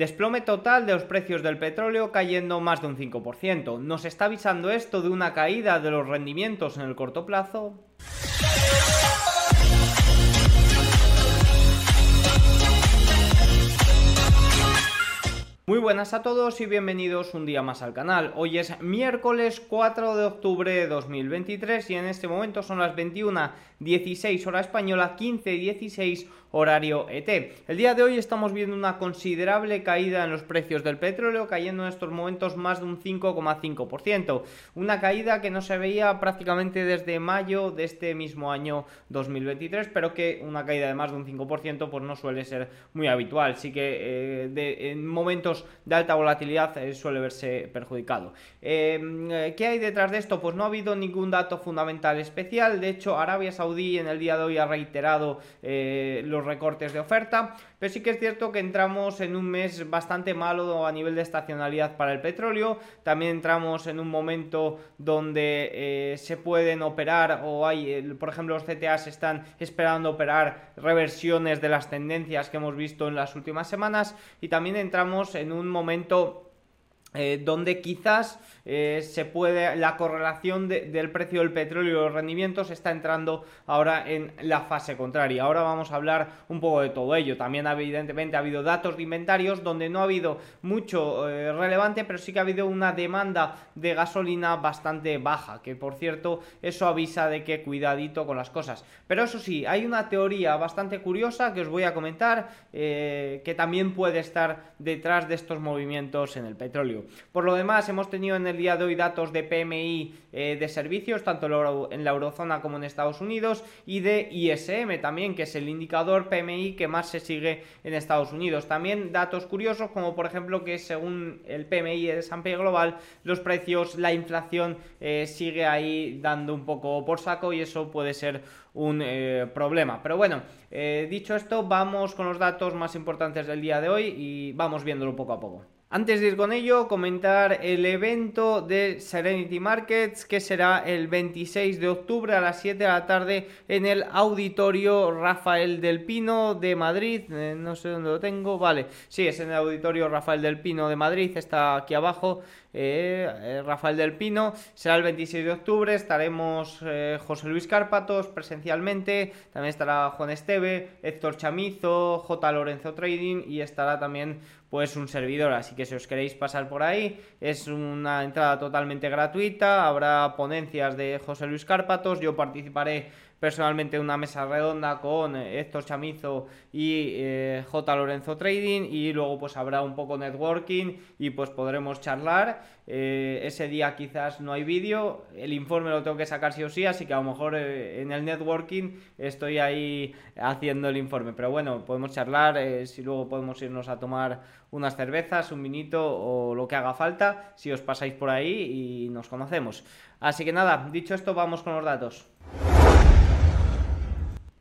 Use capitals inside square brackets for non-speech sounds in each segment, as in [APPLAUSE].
Desplome total de los precios del petróleo cayendo más de un 5%. ¿Nos está avisando esto de una caída de los rendimientos en el corto plazo? Muy buenas a todos y bienvenidos un día más al canal. Hoy es miércoles 4 de octubre de 2023 y en este momento son las 21.16 hora española, 15.16 horario ET. El día de hoy estamos viendo una considerable caída en los precios del petróleo, cayendo en estos momentos más de un 5,5%. Una caída que no se veía prácticamente desde mayo de este mismo año 2023, pero que una caída de más de un 5% pues no suele ser muy habitual. Sí que eh, en momentos de alta volatilidad eh, suele verse perjudicado. Eh, ¿Qué hay detrás de esto? Pues no ha habido ningún dato fundamental especial. De hecho, Arabia Saudí en el día de hoy ha reiterado los recortes de oferta, pero sí que es cierto que entramos en un mes bastante malo a nivel de estacionalidad para el petróleo, también entramos en un momento donde eh, se pueden operar o hay, por ejemplo, los CTAs están esperando operar reversiones de las tendencias que hemos visto en las últimas semanas y también entramos en un momento eh, donde quizás eh, se puede la correlación del precio del petróleo y los rendimientos está entrando ahora en la fase contraria. Ahora vamos a hablar un poco de todo ello. También evidentemente ha habido datos de inventarios donde no ha habido mucho eh, relevante, pero sí que ha habido una demanda de gasolina bastante baja, que por cierto eso avisa de que cuidadito con las cosas. Pero eso sí, hay una teoría bastante curiosa que os voy a comentar que también puede estar detrás de estos movimientos en el petróleo. Por lo demás, hemos tenido en el día de hoy datos de PMI eh, de servicios, tanto en la eurozona como en Estados Unidos, y de ISM también, que es el indicador PMI que más se sigue en Estados Unidos. También datos curiosos, como por ejemplo que según el PMI de S&P Global, los precios, la inflación eh, sigue ahí dando un poco por saco y eso puede ser un eh, problema. Pero bueno, dicho esto, vamos con los datos más importantes del día de hoy y vamos viéndolo poco a poco. Antes de ir con ello, comentar el evento de Serenity Markets que será el 26 de octubre a las 7 de la tarde en el auditorio Rafael del Pino de Madrid. Eh, no sé dónde lo tengo. Vale, sí, es en el auditorio Rafael del Pino de Madrid. Está aquí abajo. Eh, eh, Rafael del Pino. Será el 26 de octubre. Estaremos José Luis Cárpatos presencialmente. También estará Juan Esteve, Héctor Chamizo, J. Lorenzo Trading y estará también pues un servidor. Así que si os queréis pasar por ahí, es una entrada totalmente gratuita. Habrá ponencias de José Luis Cárpatos. Yo participaré personalmente una mesa redonda con eh, Héctor Chamizo y eh, J. Lorenzo Trading y luego pues habrá un poco networking y pues podremos charlar. Eh, ese día quizás no hay vídeo, el informe lo tengo que sacar sí o sí, así que a lo mejor en el networking estoy ahí haciendo el informe. Pero bueno, podemos charlar, si luego podemos irnos a tomar unas cervezas, un vinito o lo que haga falta, si os pasáis por ahí y nos conocemos. Así que nada, dicho esto, vamos con los datos.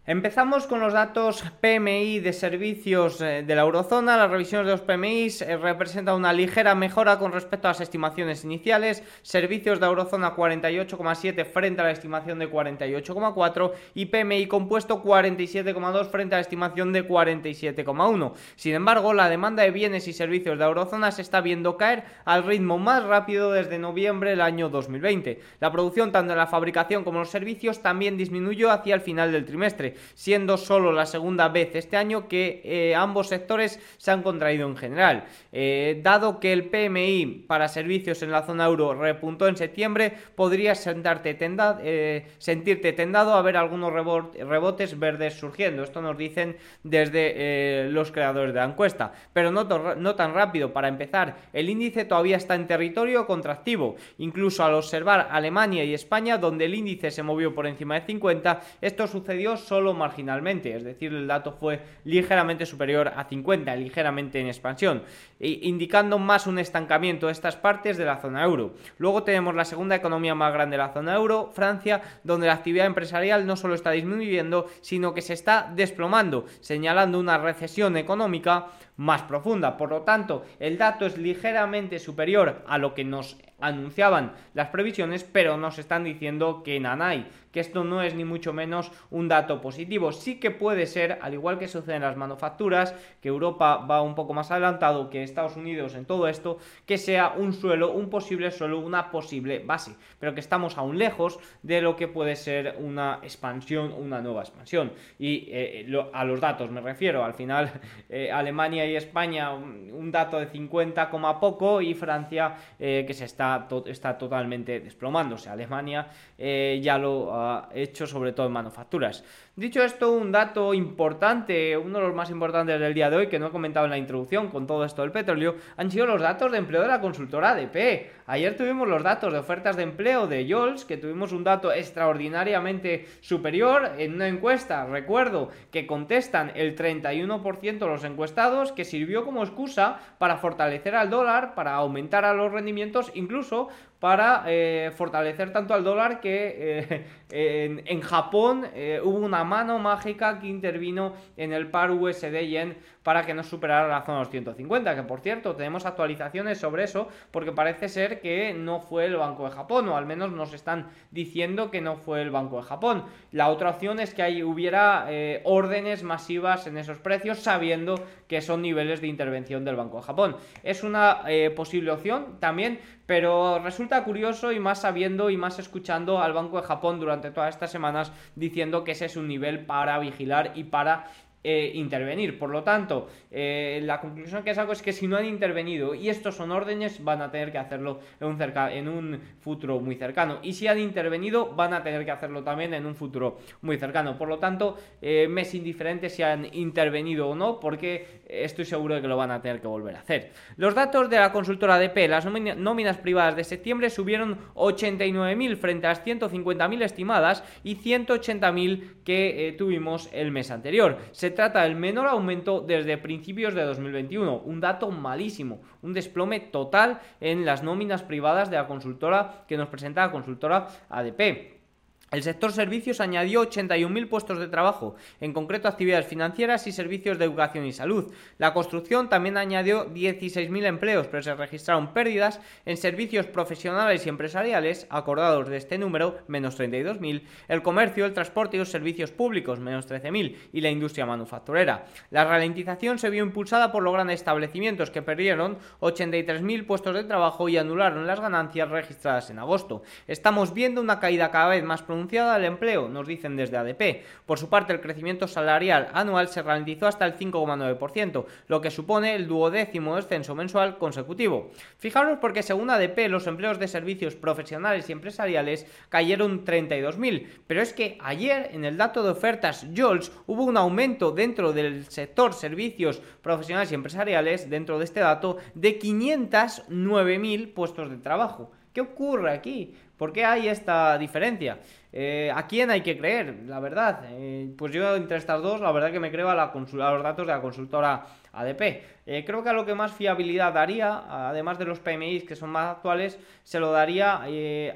Empezamos con los datos PMI de servicios eh, de la eurozona. Las revisiones de los PMI eh, representan una ligera mejora con respecto a las estimaciones iniciales. Servicios de eurozona 48,7 frente a la estimación de 48,4 y PMI compuesto 47,2 frente a la estimación de 47,1. Sin embargo, la demanda de bienes y servicios de eurozona se está viendo caer al ritmo más rápido desde noviembre del año 2020. La producción tanto en la fabricación como en los servicios también disminuyó hacia el final del trimestre siendo solo la segunda vez este año que eh, ambos sectores se han contraído en general. Eh, dado que el PMI para servicios en la zona euro repuntó en septiembre, podrías sentarte eh, sentirte tendado a ver algunos rebotes verdes surgiendo. Esto nos dicen desde los creadores de la encuesta. Pero no, no tan rápido. Para empezar, el índice todavía está en territorio contractivo. Incluso al observar Alemania y España, donde el índice se movió por encima de 50, esto sucedió solo marginalmente, es decir, el dato fue ligeramente superior a 50, ligeramente en expansión, indicando más un estancamiento de estas partes de la zona euro. Luego tenemos la segunda economía más grande de la zona euro, Francia, donde la actividad empresarial no solo está disminuyendo, sino que se está desplomando, señalando una recesión económica más profunda. Por lo tanto, el dato es ligeramente superior a lo que nos anunciaban las previsiones, pero nos están diciendo que nanay, que esto no es ni mucho menos un dato positivo. Sí que puede ser, al igual que sucede en las manufacturas, que Europa va un poco más adelantado que Estados Unidos en todo esto, que sea un suelo, un posible suelo, una posible base, pero que estamos aún lejos de lo que puede ser una expansión, una nueva expansión. Y eh, a los datos me refiero, al final [LAUGHS] eh, Alemania España un, dato de 50, poco y Francia eh, que se está, está totalmente desplomándose. Alemania ya lo hecho sobre todo en manufacturas. Dicho esto, un dato importante, uno de los más importantes del día de hoy, que no he comentado en la introducción con todo esto del petróleo, han sido los datos de empleo de la consultora ADP. Ayer tuvimos los datos de ofertas de empleo de Yols, que tuvimos un dato extraordinariamente superior en una encuesta, recuerdo, que contestan el 31% de los encuestados, que sirvió como excusa para fortalecer al dólar, para aumentar a los rendimientos, incluso para eh, fortalecer tanto al dólar que eh, [LAUGHS] en, Japón eh, hubo una mano mágica que intervino en el par USD yen para que no superara la zona de los 150, que por cierto tenemos actualizaciones sobre eso porque parece ser que no fue el Banco de Japón o al menos nos están diciendo que no fue el Banco de Japón. La otra opción es que ahí hubiera órdenes masivas en esos precios sabiendo que son niveles de intervención del Banco de Japón. Es una posible opción también, pero resulta curioso y más sabiendo y más escuchando al Banco de Japón durante todas estas semanas diciendo que ese es un nivel para vigilar y para eh, intervenir. Por lo tanto, eh, la conclusión que saco es que si no han intervenido y estos son órdenes, van a tener que hacerlo en un, futuro muy cercano. Y si han intervenido, van a tener que hacerlo también en un futuro muy cercano. Por lo tanto, eh, me es indiferente si han intervenido o no, porque estoy seguro de que lo van a tener que volver a hacer. Los datos de la consultora ADP, las nóminas privadas de septiembre subieron 89.000 frente a las 150.000 estimadas y 180.000 que tuvimos el mes anterior. Se se trata del menor aumento desde principios de 2021, un dato malísimo, un desplome total en las nóminas privadas de la consultora que nos presenta la consultora ADP. El sector servicios añadió 81.000 puestos de trabajo, en concreto actividades financieras y servicios de educación y salud. La construcción también añadió 16.000 empleos, pero se registraron pérdidas en servicios profesionales y empresariales, acordados de este número, menos 32.000, el comercio, el transporte y los servicios públicos, menos 13.000, y la industria manufacturera. La ralentización se vio impulsada por los grandes establecimientos que perdieron 83.000 puestos de trabajo y anularon las ganancias registradas en agosto. Estamos viendo una caída cada vez más pronunciada pronunciada del empleo, nos dicen desde ADP. Por su parte, el crecimiento salarial anual se ralentizó hasta el 5,9%, lo que supone el duodécimo descenso mensual consecutivo. Fijaros porque según ADP, los empleos de servicios profesionales y empresariales cayeron 32.000, pero es que ayer en el dato de ofertas JOLS hubo un aumento dentro del sector servicios profesionales y empresariales, dentro de este dato, de 509.000 puestos de trabajo. ¿Qué ocurre aquí? ¿Por qué hay esta diferencia? Eh, ¿A quién hay que creer? La verdad, eh, pues yo entre estas dos, la verdad que me creo a, la los datos de la consultora ADP. Eh, creo que a lo que más fiabilidad daría, además de los PMIs que son más actuales, se lo daría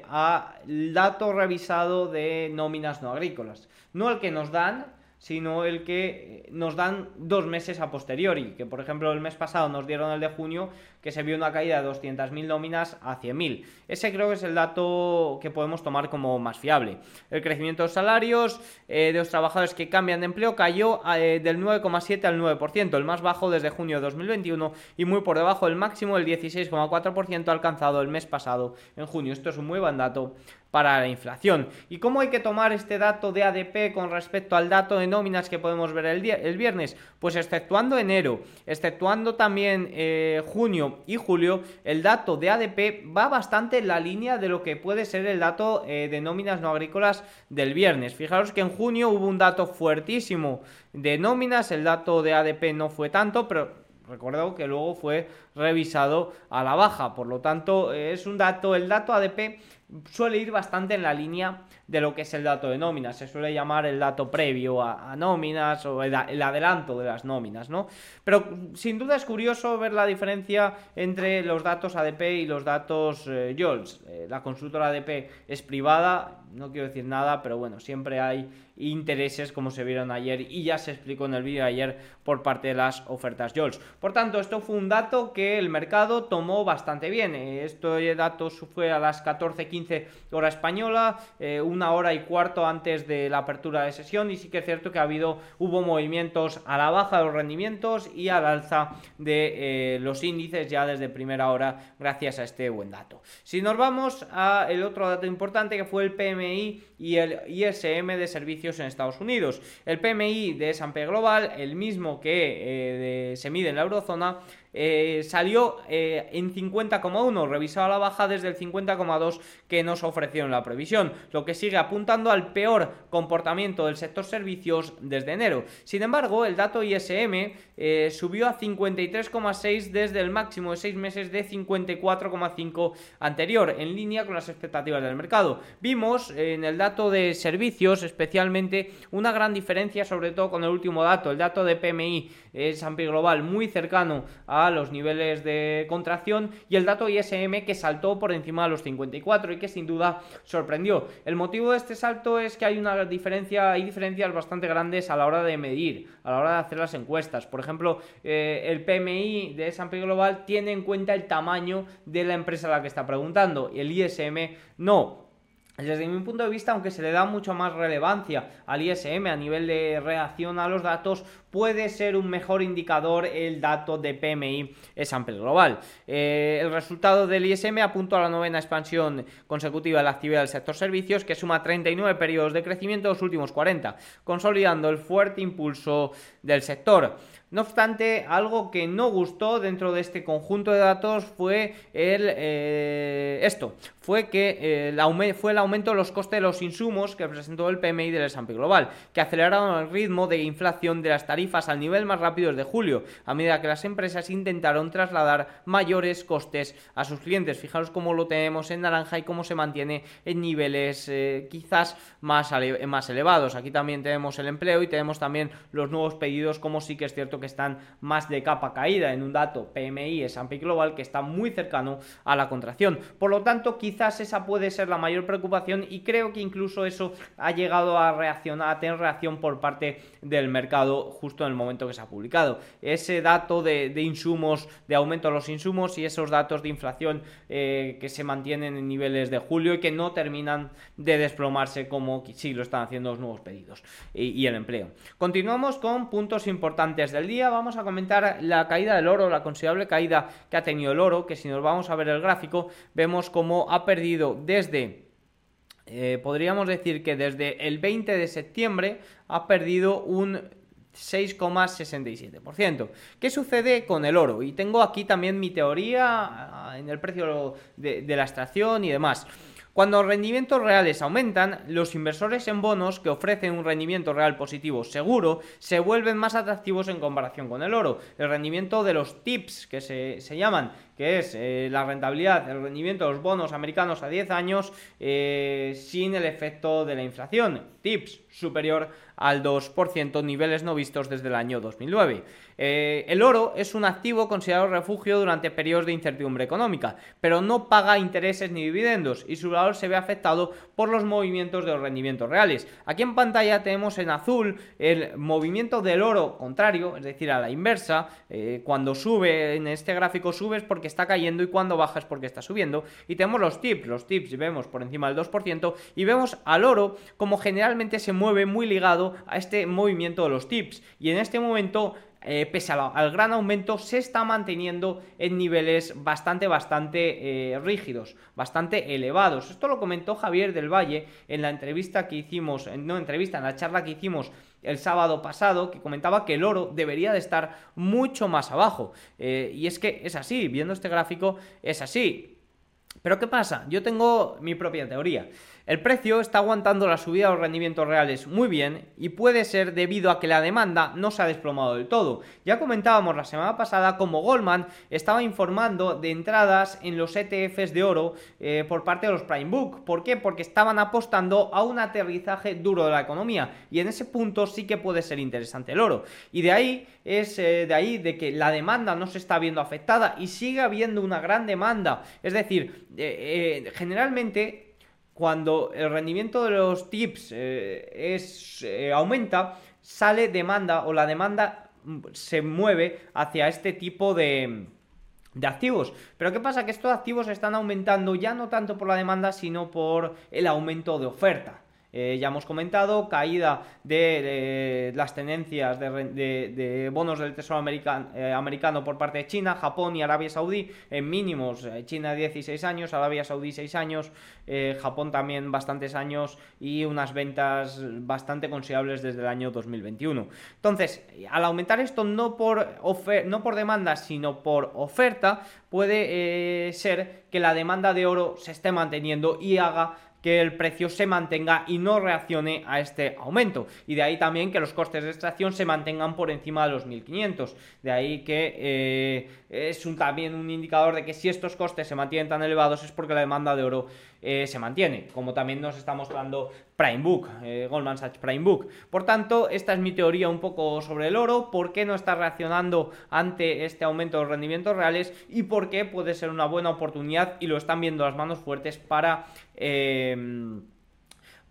al dato revisado de nóminas no agrícolas. No el que nos dan, sino el que nos dan dos meses a posteriori, que por ejemplo el mes pasado nos dieron el de junio, que se vio una caída de 200.000 nóminas a 100.000. Ese creo que es el dato que podemos tomar como más fiable. El crecimiento de los salarios eh, de los trabajadores que cambian de empleo cayó eh, del 9,7 al 9%, el más bajo desde junio de 2021 y muy por debajo del máximo del 16,4% alcanzado el mes pasado en junio. Esto es un muy buen dato para la inflación. ¿Y cómo hay que tomar este dato de ADP con respecto al dato de nóminas que podemos ver el, día, el viernes? Pues exceptuando enero, exceptuando también eh, junio y julio, el dato de ADP va bastante en la línea de lo que puede ser el dato eh, de nóminas no agrícolas del viernes. Fijaros que en junio hubo un dato fuertísimo de nóminas, el dato de ADP no fue tanto, pero Recuerdo que luego fue revisado a la baja, por lo tanto es un dato, el dato ADP suele ir bastante en la línea de lo que es el dato de nóminas. Se suele llamar el dato previo a, nóminas o el, adelanto de las nóminas, ¿no? Pero sin duda es curioso ver la diferencia entre los datos ADP y los datos eh, JOLS. Eh, la consultora ADP es privada, no quiero decir nada, pero bueno, siempre hay intereses como se vieron ayer y ya se explicó en el vídeo de ayer por parte de las ofertas JOLS. Por tanto, esto fue un dato que el mercado tomó bastante bien. Este dato fue a las 14.15 hora española, eh, una hora y cuarto antes de la apertura de sesión y sí que es cierto que ha habido, hubo movimientos a la baja de los rendimientos y al alza de eh, los índices ya desde primera hora gracias a este buen dato. Si nos vamos a el otro dato importante que fue el PMI y el ISM de servicios en Estados Unidos. El PMI de S&P Global, el mismo que eh, se mide en la eurozona, eh, salió eh, en 50,1, revisado a la baja desde el 50,2 que nos ofrecieron la previsión, lo que sigue apuntando al peor comportamiento del sector servicios desde enero. Sin embargo, el dato ISM eh, subió a 53,6 desde el máximo de 6 meses de 54,5 anterior, en línea con las expectativas del mercado. Vimos en el dato de servicios especialmente una gran diferencia, sobre todo con el último dato, el dato de PMI S&P Global muy cercano a los niveles de contracción y el dato ISM que saltó por encima de los 54 y que sin duda sorprendió. El motivo de este salto es que hay una diferencia, hay diferencias bastante grandes a la hora de medir, a la hora de hacer las encuestas. Por ejemplo, eh, el PMI de S&P Global tiene en cuenta el tamaño de la empresa a la que está preguntando el ISM no. Desde mi punto de vista, aunque se le da mucho más relevancia al ISM a nivel de reacción a los datos, puede ser un mejor indicador el dato de PMI S&P Global. Eh, el resultado del ISM apunta a la novena expansión consecutiva de la actividad del sector servicios, que suma 39 periodos de crecimiento en los últimos 40, consolidando el fuerte impulso del sector. No obstante, algo que no gustó dentro de este conjunto de datos fue el, eh, esto, fue que eh, fue el aumento de los costes de los insumos que presentó el PMI del S&P Global, que aceleraron el ritmo de inflación de las tarifas al nivel más rápido desde julio, a medida que las empresas intentaron trasladar mayores costes a sus clientes. Fijaros cómo lo tenemos en naranja y cómo se mantiene en niveles eh, quizás más, más elevados. Aquí también tenemos el empleo y tenemos también los nuevos pedidos, como sí que es cierto que están más de capa caída en un dato PMI S&P Global que está muy cercano a la contracción. Por lo tanto, quizás esa puede ser la mayor preocupación y creo que incluso eso ha llegado a reaccionar, a tener reacción por parte del mercado justo en el momento que se ha publicado. Ese dato de, insumos, de aumento de los insumos y esos datos de inflación eh, que se mantienen en niveles de julio y que no terminan de desplomarse como sí lo están haciendo los nuevos pedidos y el empleo. Continuamos con puntos importantes del día vamos a comentar la caída del oro, la considerable caída que ha tenido el oro, que si nos vamos a ver el gráfico, vemos cómo ha perdido desde eh, podríamos decir que desde el 20 de septiembre ha perdido un 6,67%. ¿Qué sucede con el oro? Y tengo aquí también mi teoría ah, en el precio de, de la extracción y demás. Cuando los rendimientos reales aumentan, los inversores en bonos que ofrecen un rendimiento real positivo seguro se vuelven más atractivos en comparación con el oro. El rendimiento de los TIPS, que se, llaman, que es eh, la rentabilidad, el rendimiento de los bonos americanos a 10 años eh, sin el efecto de la inflación. TIPS superior al 2%, niveles no vistos desde el año 2009. Eh, el oro es un activo considerado refugio durante periodos de incertidumbre económica, pero no paga intereses ni dividendos y su valor se ve afectado por los movimientos de los rendimientos reales. Aquí en pantalla tenemos en azul el movimiento del oro contrario, es decir, a la inversa. Eh, cuando sube en este gráfico sube es porque está cayendo y cuando baja es porque está subiendo. Y tenemos los tips, los tips vemos por encima del 2% y vemos al oro como generalmente se mueve muy ligado a este movimiento de los tips. Y en este momento eh, pese al, gran aumento, se está manteniendo en niveles bastante, bastante eh, rígidos, bastante elevados. Esto lo comentó Javier del Valle en la entrevista que hicimos, no entrevista, en la charla que hicimos el sábado pasado, que comentaba que el oro debería de estar mucho más abajo. Eh, y es que es así, viendo este gráfico, es así. Pero ¿qué pasa? Yo tengo mi propia teoría. El precio está aguantando la subida de los rendimientos reales muy bien y puede ser debido a que la demanda no se ha desplomado del todo. Ya comentábamos la semana pasada como Goldman estaba informando de entradas en los ETFs de oro eh, por parte de los Prime Book. ¿Por qué? Porque estaban apostando a un aterrizaje duro de la economía y en ese punto sí que puede ser interesante el oro. Y de ahí es eh, de ahí de que la demanda no se está viendo afectada y sigue habiendo una gran demanda. Es decir, eh, generalmente cuando el rendimiento de los tips eh, es, eh, aumenta, sale demanda o la demanda mm, se mueve hacia este tipo de, de activos. Pero ¿qué pasa? Que estos activos están aumentando ya no tanto por la demanda, sino por el aumento de oferta. Eh, ya hemos comentado, caída de, las tendencias de, bonos del Tesoro eh, americano, por parte de China, Japón y Arabia Saudí en mínimos. Eh, China 16 años, Arabia Saudí 6 años, Japón también bastantes años y unas ventas bastante considerables desde el año 2021. Entonces, al aumentar esto no por, no por demanda, sino por oferta, puede ser que la demanda de oro se esté manteniendo y haga que el precio se mantenga y no reaccione a este aumento. Y de ahí también que los costes de extracción se mantengan por encima de los 1500. De ahí que eh, es también un indicador de que si estos costes se mantienen tan elevados es porque la demanda de oro eh, se mantiene, como también nos está mostrando Prime Book, eh, Goldman Sachs Prime Book. Por tanto, esta es mi teoría un poco sobre el oro, por qué no está reaccionando ante este aumento de rendimientos reales y por qué puede ser una buena oportunidad y lo están viendo las manos fuertes para... Eh,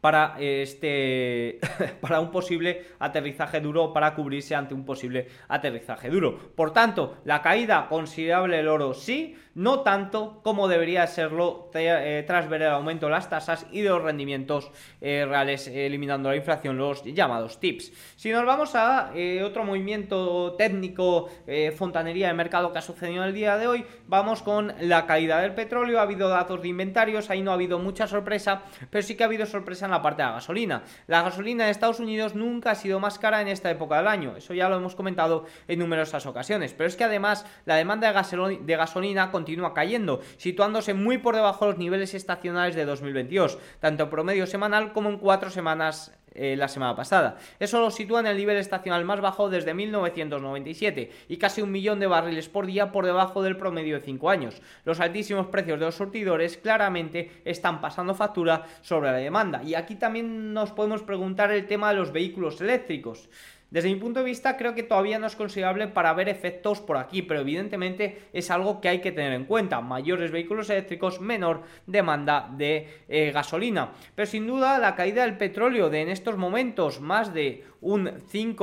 para este [LAUGHS] para un posible aterrizaje duro para cubrirse ante un posible aterrizaje duro. Por tanto, la caída considerable del oro sí, no tanto como debería serlo eh, tras ver el aumento de las tasas y de los rendimientos eh, reales eliminando la inflación, los llamados TIPS. Si nos vamos a eh, otro movimiento técnico, fontanería de mercado que ha sucedido en el día de hoy, vamos con la caída del petróleo, ha habido datos de inventarios, ahí no ha habido mucha sorpresa, pero sí que ha habido sorpresa en la parte de la gasolina. La gasolina de Estados Unidos nunca ha sido más cara en esta época del año, eso ya lo hemos comentado en numerosas ocasiones, pero es que además la demanda de, gasolina continúa cayendo, situándose muy por debajo de los niveles estacionales de 2022, tanto en promedio semanal como en cuatro semanas eh, la semana pasada. Eso lo sitúa en el nivel estacional más bajo desde 1997 y casi un millón de barriles por día por debajo del promedio de 5 años. Los altísimos precios de los surtidores claramente están pasando factura sobre la demanda. Y aquí también nos podemos preguntar el tema de los vehículos eléctricos. Desde mi punto de vista creo que todavía no es considerable para ver efectos por aquí, pero evidentemente es algo que hay que tener en cuenta. Mayores vehículos eléctricos, menor demanda de eh, gasolina. Pero sin duda la caída del petróleo de en estos momentos más de un 5%,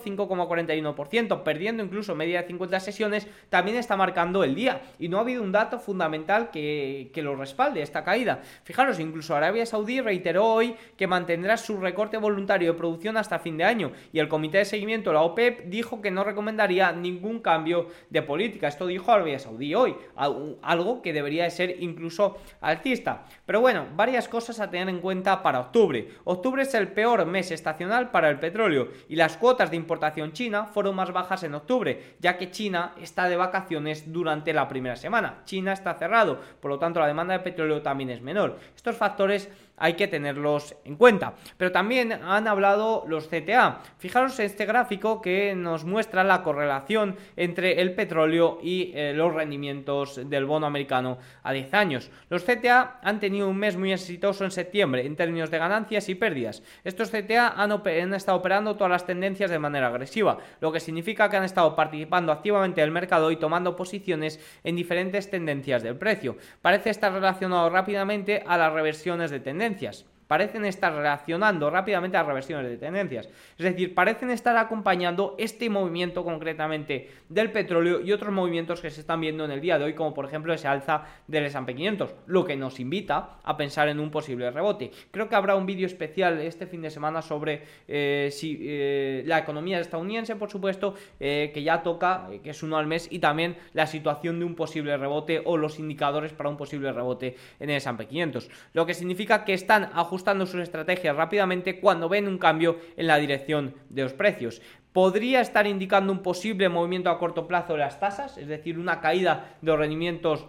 5,41%, perdiendo incluso media de 50 sesiones, también está marcando el día. Y no ha habido un dato fundamental que, que lo respalde, esta caída. Fijaros, incluso Arabia Saudí reiteró hoy que mantendrá su recorte voluntario de producción hasta fin de año. Y el comité de seguimiento, la OPEP, dijo que no recomendaría ningún cambio de política. Esto dijo Arabia Saudí hoy, algo que debería de ser incluso alcista. Pero bueno, varias cosas a tener en cuenta para octubre. Octubre es el peor mes estacional para el petróleo y las cuotas de importación china fueron más bajas en octubre, ya que China está de vacaciones durante la primera semana. China está cerrado, por lo tanto la demanda de petróleo también es menor. Estos factores hay que tenerlos en cuenta. Pero también han hablado los CTA. Fijaros este gráfico que nos muestra la correlación entre el petróleo y eh, los rendimientos del bono americano a 10 años. Los CTA han tenido un mes muy exitoso en septiembre en términos de ganancias y pérdidas. Estos CTA han, han estado operando todas las tendencias de manera agresiva, lo que significa que han estado participando activamente del mercado y tomando posiciones en diferentes tendencias del precio. Parece estar relacionado rápidamente a las reversiones de tendencia tendencias parecen estar reaccionando rápidamente a reversiones de tendencias. Es decir, parecen estar acompañando este movimiento concretamente del petróleo y otros movimientos que se están viendo en el día de hoy, como por ejemplo ese alza del S&P 500, lo que nos invita a pensar en un posible rebote. Creo que habrá un vídeo especial este fin de semana sobre eh, si, eh, la economía estadounidense, por supuesto, eh, que ya toca, que es uno al mes, y también la situación de un posible rebote o los indicadores para un posible rebote en el S&P 500. Lo que significa que están ajustando ajustando sus estrategias rápidamente cuando ven un cambio en la dirección de los precios. Podría estar indicando un posible movimiento a corto plazo de las tasas, es decir, una caída de los rendimientos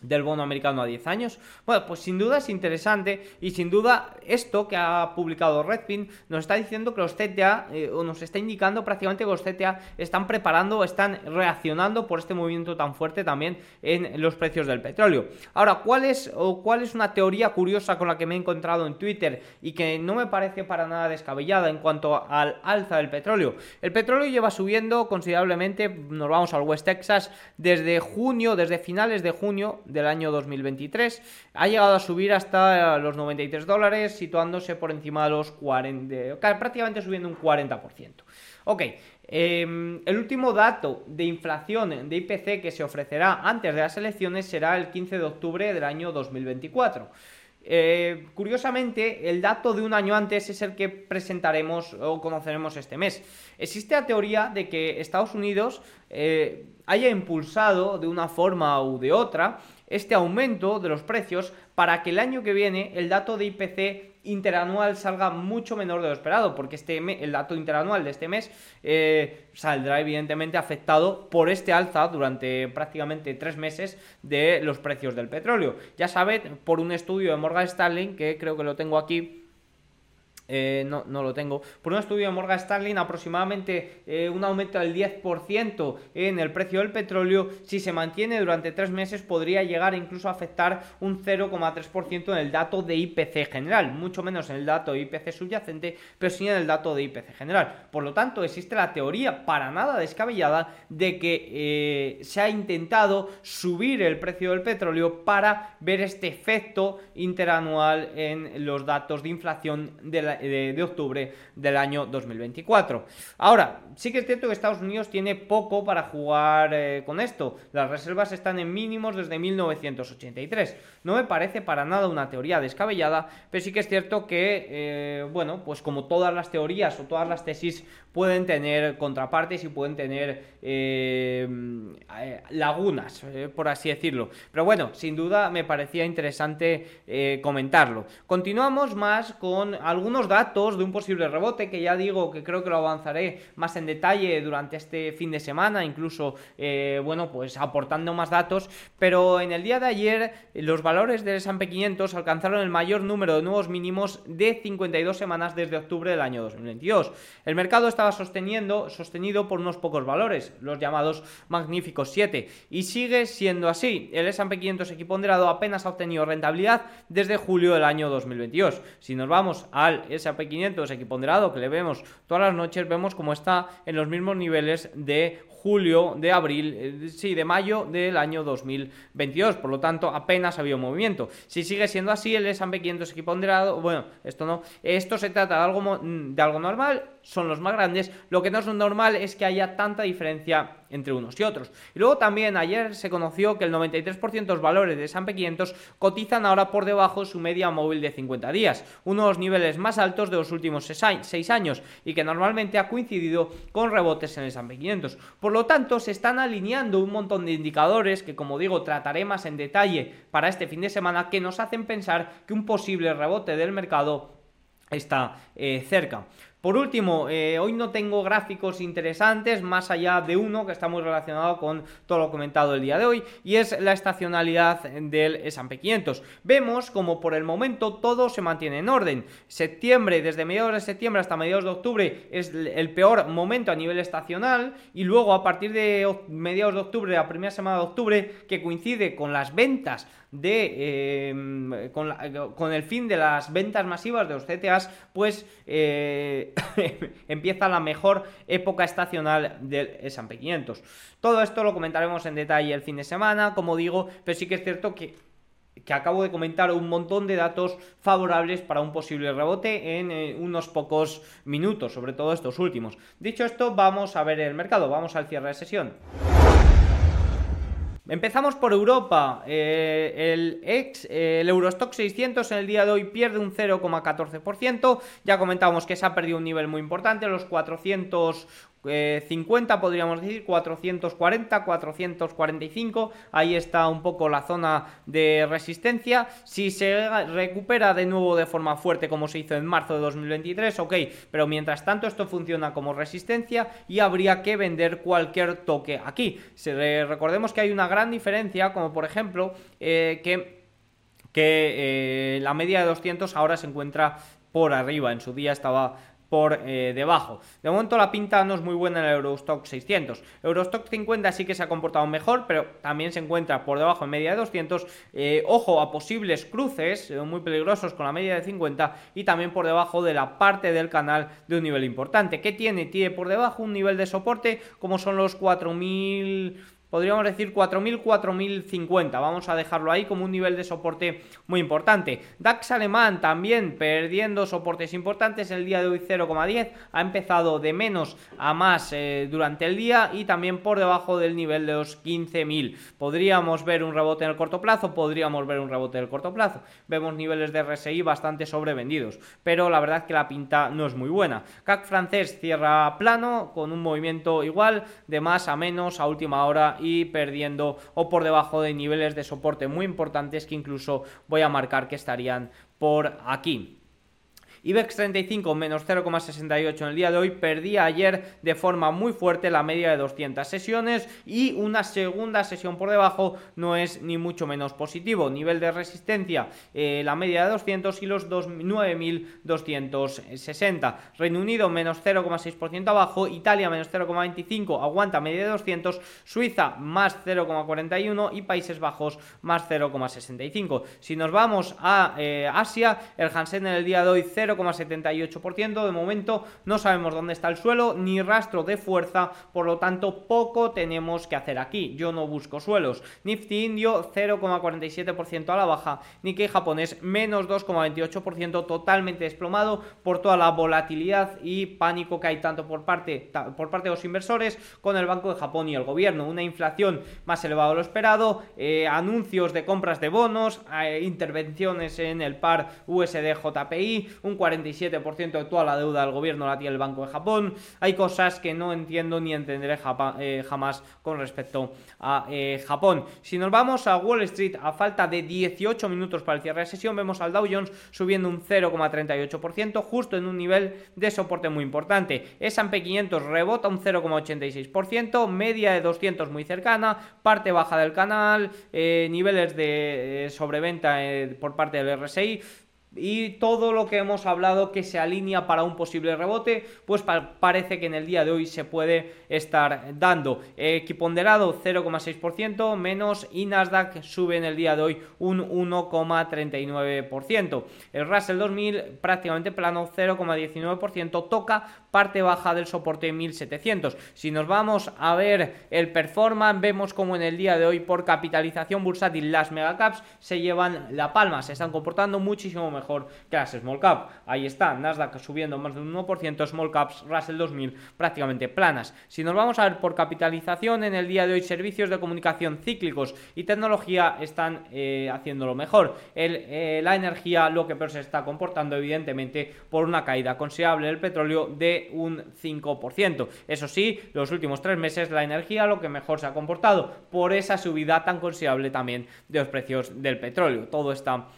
del bono americano a 10 años. Bueno, pues sin duda es interesante y sin duda esto que ha publicado Redfin nos está diciendo que los CTA, eh, o nos está indicando prácticamente que los CTA están preparando, están reaccionando por este movimiento tan fuerte también en los precios del petróleo. Ahora, ¿cuál es, o cuál es una teoría curiosa con la que me he encontrado en Twitter y que no me parece para nada descabellada en cuanto al alza del petróleo? El petróleo lleva subiendo considerablemente, nos vamos al West Texas, desde junio, desde finales de junio, del año 2023. Ha llegado a subir hasta los 93 dólares, situándose por encima de los 40, prácticamente subiendo un 40%. Ok, em, el último dato de inflación de IPC que se ofrecerá antes de las elecciones será el 15 de octubre del año 2024. Eh, curiosamente, el dato de un año antes es el que presentaremos o conoceremos este mes. Existe la teoría de que Estados Unidos eh, haya impulsado de una forma u de otra este aumento de los precios para que el año que viene el dato de IPC interanual salga mucho menor de lo esperado, porque este el dato interanual de este mes eh, saldrá evidentemente afectado por este alza durante prácticamente tres meses de los precios del petróleo. Ya saben, por un estudio de Morgan Stanley, que creo que lo tengo aquí, eh, no, no, lo tengo. Por un estudio de Morgan Stanley, aproximadamente eh, un aumento del 10% en el precio del petróleo, si se mantiene durante tres meses, podría llegar incluso a afectar un 0,3% en el dato de IPC general, mucho menos en el dato de IPC subyacente, pero sí en el dato de IPC general. Por lo tanto, existe la teoría para nada descabellada de que eh, se ha intentado subir el precio del petróleo para ver este efecto interanual en los datos de inflación de la de, octubre del año 2024. Ahora, sí que es cierto que Estados Unidos tiene poco para jugar eh, con esto. Las reservas están en mínimos desde 1983. No me parece para nada una teoría descabellada, pero sí que es cierto que, eh, bueno, pues como todas las teorías o todas las tesis pueden tener contrapartes y pueden tener eh, lagunas, por así decirlo. Pero bueno, sin duda me parecía interesante comentarlo. Continuamos más con algunos datos de un posible rebote que ya digo que creo que lo avanzaré más en detalle durante este fin de semana, incluso, eh, bueno, pues aportando más datos, pero en el día de ayer los valores del S&P 500 alcanzaron el mayor número de nuevos mínimos de 52 semanas desde octubre del año 2022. El mercado estaba sosteniendo, sostenido por unos pocos valores, los llamados magníficos 7, y sigue siendo así. El S&P 500 equiponderado apenas ha obtenido rentabilidad desde julio del año 2022. Si nos vamos al S&P 500 equiponderado que le vemos todas las noches, vemos cómo está en los mismos niveles de julio, de abril, eh, sí, de mayo del año 2022. Por lo tanto, apenas ha habido movimiento. Si sigue siendo así, el S&P 500 equiponderado, bueno, esto no, esto se trata de algo, de algo normal, son los más grandes. Lo que no es normal es que haya tanta diferencia entre unos y otros. Y luego también ayer se conoció que el 93% de los valores de S&P 500 cotizan ahora por debajo de su media móvil de 50 días, uno de los niveles más altos de los últimos 6 años y que normalmente ha coincidido con rebotes en el S&P 500. Por lo tanto, se están alineando un montón de indicadores que, como digo, trataré más en detalle para este fin de semana que nos hacen pensar que un posible rebote del mercado está eh, cerca. Por último, eh, hoy no tengo gráficos interesantes, más allá de uno que está muy relacionado con todo lo comentado el día de hoy, y es la estacionalidad del S&P 500. Vemos como por el momento todo se mantiene en orden. Septiembre, desde mediados de septiembre hasta mediados de octubre, es el peor momento a nivel estacional, y luego a partir de mediados de octubre, la primera semana de octubre, que coincide con las ventas de em, con, el fin de las ventas masivas de los CTAs, pues eh, [LAUGHS] empieza la mejor época estacional del S&P 500. Todo esto lo comentaremos en detalle el fin de semana, como digo, pero sí que es cierto que que acabo de comentar un montón de datos favorables para un posible rebote en eh, unos pocos minutos, sobre todo estos últimos. Dicho esto, vamos a ver el mercado, vamos al cierre de sesión. Empezamos por Europa. Eh, el ex, el Eurostock 600 en el día de hoy pierde un 0,14%. Ya comentábamos que se ha perdido un nivel muy importante, los 400 50 podríamos decir 440 445 ahí está un poco la zona de resistencia si se recupera de nuevo de forma fuerte como se hizo en marzo de 2023 ok pero mientras tanto esto funciona como resistencia y habría que vender cualquier toque aquí recordemos que hay una gran diferencia como por ejemplo eh, que que eh, la media de 200 ahora se encuentra por arriba. En su día estaba por eh, debajo. De momento la pinta no es muy buena en el Eurostock 600. Eurostock 50 sí que se ha comportado mejor, pero también se encuentra por debajo en media de 200. Eh, ojo a posibles cruces eh, muy peligrosos con la media de 50 y también por debajo de la parte del canal de un nivel importante. ¿Qué tiene? Tiene por debajo un nivel de soporte como son los 4000 podríamos decir 4.000, 4.050. Vamos a dejarlo ahí como un nivel de soporte muy importante. DAX alemán también perdiendo soportes importantes. El día de hoy 0,10. Ha empezado de menos a más eh, durante el día y también por debajo del nivel de los 15.000. Podríamos ver un rebote en el corto plazo, podríamos ver un rebote en el corto plazo. Vemos niveles de RSI bastante sobrevendidos, pero la verdad que la pinta no es muy buena. CAC francés cierra plano con un movimiento igual de más a menos a última hora y perdiendo o por debajo de niveles de soporte muy importantes que incluso voy a marcar que estarían por aquí. IBEX 35 menos 0,68 en el día de hoy, perdía ayer de forma muy fuerte la media de 200 sesiones y una segunda sesión por debajo no es ni mucho menos positivo. Nivel de resistencia, eh, la media de 200 y los 9.260. Reino Unido menos 0,6% abajo, Italia menos 0,25, aguanta media de 200, Suiza más 0,41 y Países Bajos más 0,65. Si nos vamos a eh, Asia, el Hansen en el día de hoy 0 0,78%. De momento no sabemos dónde está el suelo ni rastro de fuerza, por lo tanto poco tenemos que hacer aquí. Yo no busco suelos. Nifty indio 0,47% a la baja, Nikkei japonés menos 2,28% totalmente desplomado por toda la volatilidad y pánico que hay tanto por parte, por parte de los inversores con el Banco de Japón y el gobierno. Una inflación más elevada de lo esperado, eh, anuncios de compras de bonos, eh, intervenciones en el par USD JPI, un 47% de toda la deuda del gobierno la tiene el Banco de Japón. Hay cosas que no entiendo ni entenderé eh, jamás con respecto a eh, Japón. Si nos vamos a Wall Street a falta de 18 minutos para el cierre de sesión, vemos al Dow Jones subiendo un 0,38%, justo en un nivel de soporte muy importante. S&P 500 rebota un 0,86%, media de 200 muy cercana, parte baja del canal, eh, niveles de sobreventa por parte del RSI y todo lo que hemos hablado que se alinea para un posible rebote, pues parece que en el día de hoy se puede estar dando. Equiponderado 0,6% menos y Nasdaq sube en el día de hoy un 1,39%. El Russell 2000 prácticamente plano 0,19%, toca parte baja del soporte 1700. Si nos vamos a ver el performance, vemos como en el día de hoy por capitalización bursátil las megacaps se llevan la palma, se están comportando muchísimo mejor que las small cap. Ahí está, Nasdaq subiendo más de un 1%, small caps, Russell 2000 prácticamente planas. Si nos vamos a ver por capitalización, en el día de hoy servicios de comunicación cíclicos y tecnología están eh, haciéndolo mejor. Eh, la energía lo que peor se está comportando evidentemente por una caída considerable del petróleo de un 5%. Eso sí, los últimos tres meses la energía lo que mejor se ha comportado por esa subida tan considerable también de los precios del petróleo. Todo está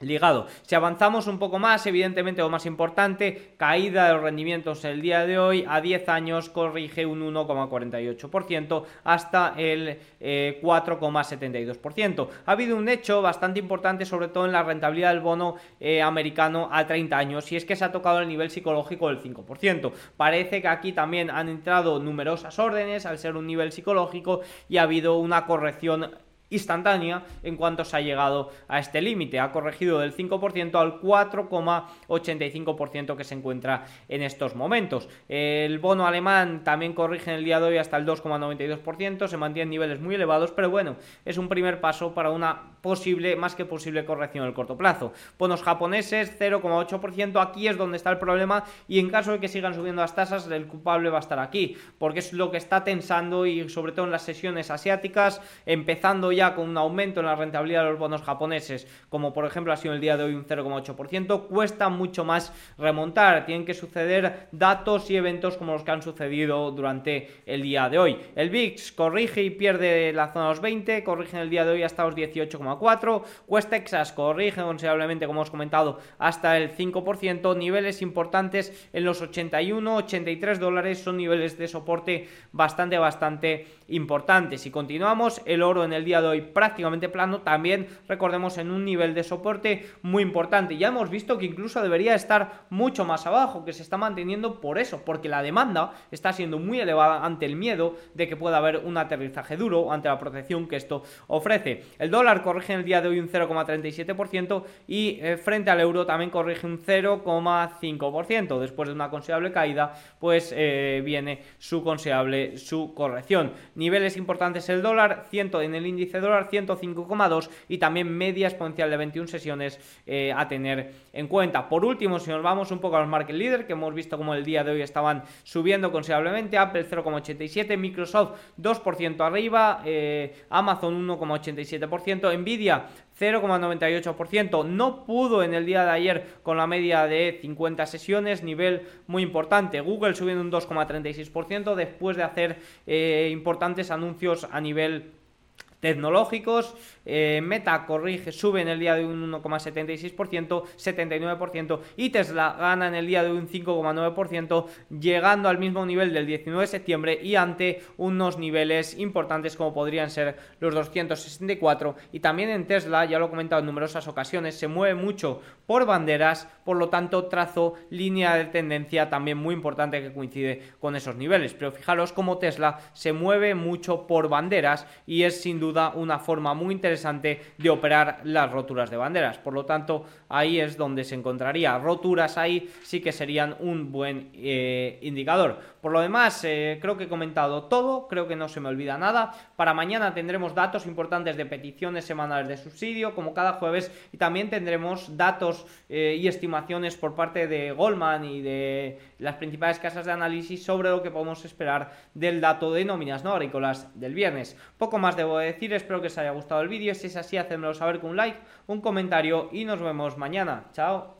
ligado. Si avanzamos un poco más, evidentemente lo más importante, caída de los rendimientos el día de hoy, a 10 años corrige un 1,48% hasta el 4,72%. Eh, ha habido un hecho bastante importante, sobre todo en la rentabilidad del bono eh, americano a 30 años, y es que se ha tocado el nivel psicológico del 5%. Parece que aquí también han entrado numerosas órdenes al ser un nivel psicológico y ha habido una corrección instantánea en cuanto se ha llegado a este límite. Ha corregido del 5% al 4,85% que se encuentra en estos momentos. El bono alemán también corrige en el día de hoy hasta el 2,92%, se mantiene en niveles muy elevados, pero bueno, es un primer paso para una posible, más que posible corrección en el corto plazo. Bonos japoneses 0,8%, aquí es donde está el problema y en caso de que sigan subiendo las tasas, el culpable va a estar aquí, porque es lo que está tensando y sobre todo en las sesiones asiáticas, empezando con un aumento en la rentabilidad de los bonos japoneses, como por ejemplo ha sido el día de hoy un 0,8%, cuesta mucho más remontar. Tienen que suceder datos y eventos como los que han sucedido durante el día de hoy. El VIX corrige y pierde la zona de los 20, corrige en el día de hoy hasta los 18,4. West Texas corrige considerablemente, como hemos comentado, hasta el 5%. Niveles importantes en los 81, 83 dólares son niveles de soporte bastante, bastante importantes. Si continuamos, el oro en el día de hoy prácticamente plano, también recordemos en un nivel de soporte muy importante. Ya hemos visto que incluso debería estar mucho más abajo, que se está manteniendo por eso, porque la demanda está siendo muy elevada ante el miedo de que pueda haber un aterrizaje duro, ante la protección que esto ofrece. El dólar corrige en el día de hoy un 0,37% y eh, frente al euro también corrige un 0,5%. Después de una considerable caída, pues eh, viene su considerable su corrección. Niveles importantes el dólar, 100 en el índice dólar, 105,2 y también media exponencial de 21 sesiones eh, a tener en cuenta. Por último, si nos vamos un poco a los market leader, que hemos visto como el día de hoy estaban subiendo considerablemente, Apple 0,87, Microsoft 2% arriba, Amazon 1,87%, Nvidia 0,98%. No pudo en el día de ayer con la media de 50 sesiones, nivel muy importante. Google subiendo un 2,36% después de hacer eh, importantes anuncios a nivel tecnológicos. Eh, Meta corrige, sube en el día de un 1,76%, 79%, y Tesla gana en el día de un 5,9%, llegando al mismo nivel del 19 de septiembre y ante unos niveles importantes como podrían ser los 264. Y también en Tesla, ya lo he comentado en numerosas ocasiones, se mueve mucho por banderas, por lo tanto trazo línea de tendencia también muy importante que coincide con esos niveles. Pero fijaros cómo Tesla se mueve mucho por banderas y es sin duda una forma muy interesante de operar las roturas de banderas. Por lo tanto, ahí es donde se encontraría roturas ahí, sí que serían un buen eh, indicador. Por lo demás, eh, creo que he comentado todo, creo que no se me olvida nada. Para mañana tendremos datos importantes de peticiones semanales de subsidio, como cada jueves, y también tendremos datos eh, y estimaciones por parte de Goldman y de las principales casas de análisis sobre lo que podemos esperar del dato de nóminas no agrícolas del viernes. Poco más debo decir espero que os haya gustado el vídeo, si es así, hacedmelo saber con un like, un comentario y nos vemos mañana. Chao.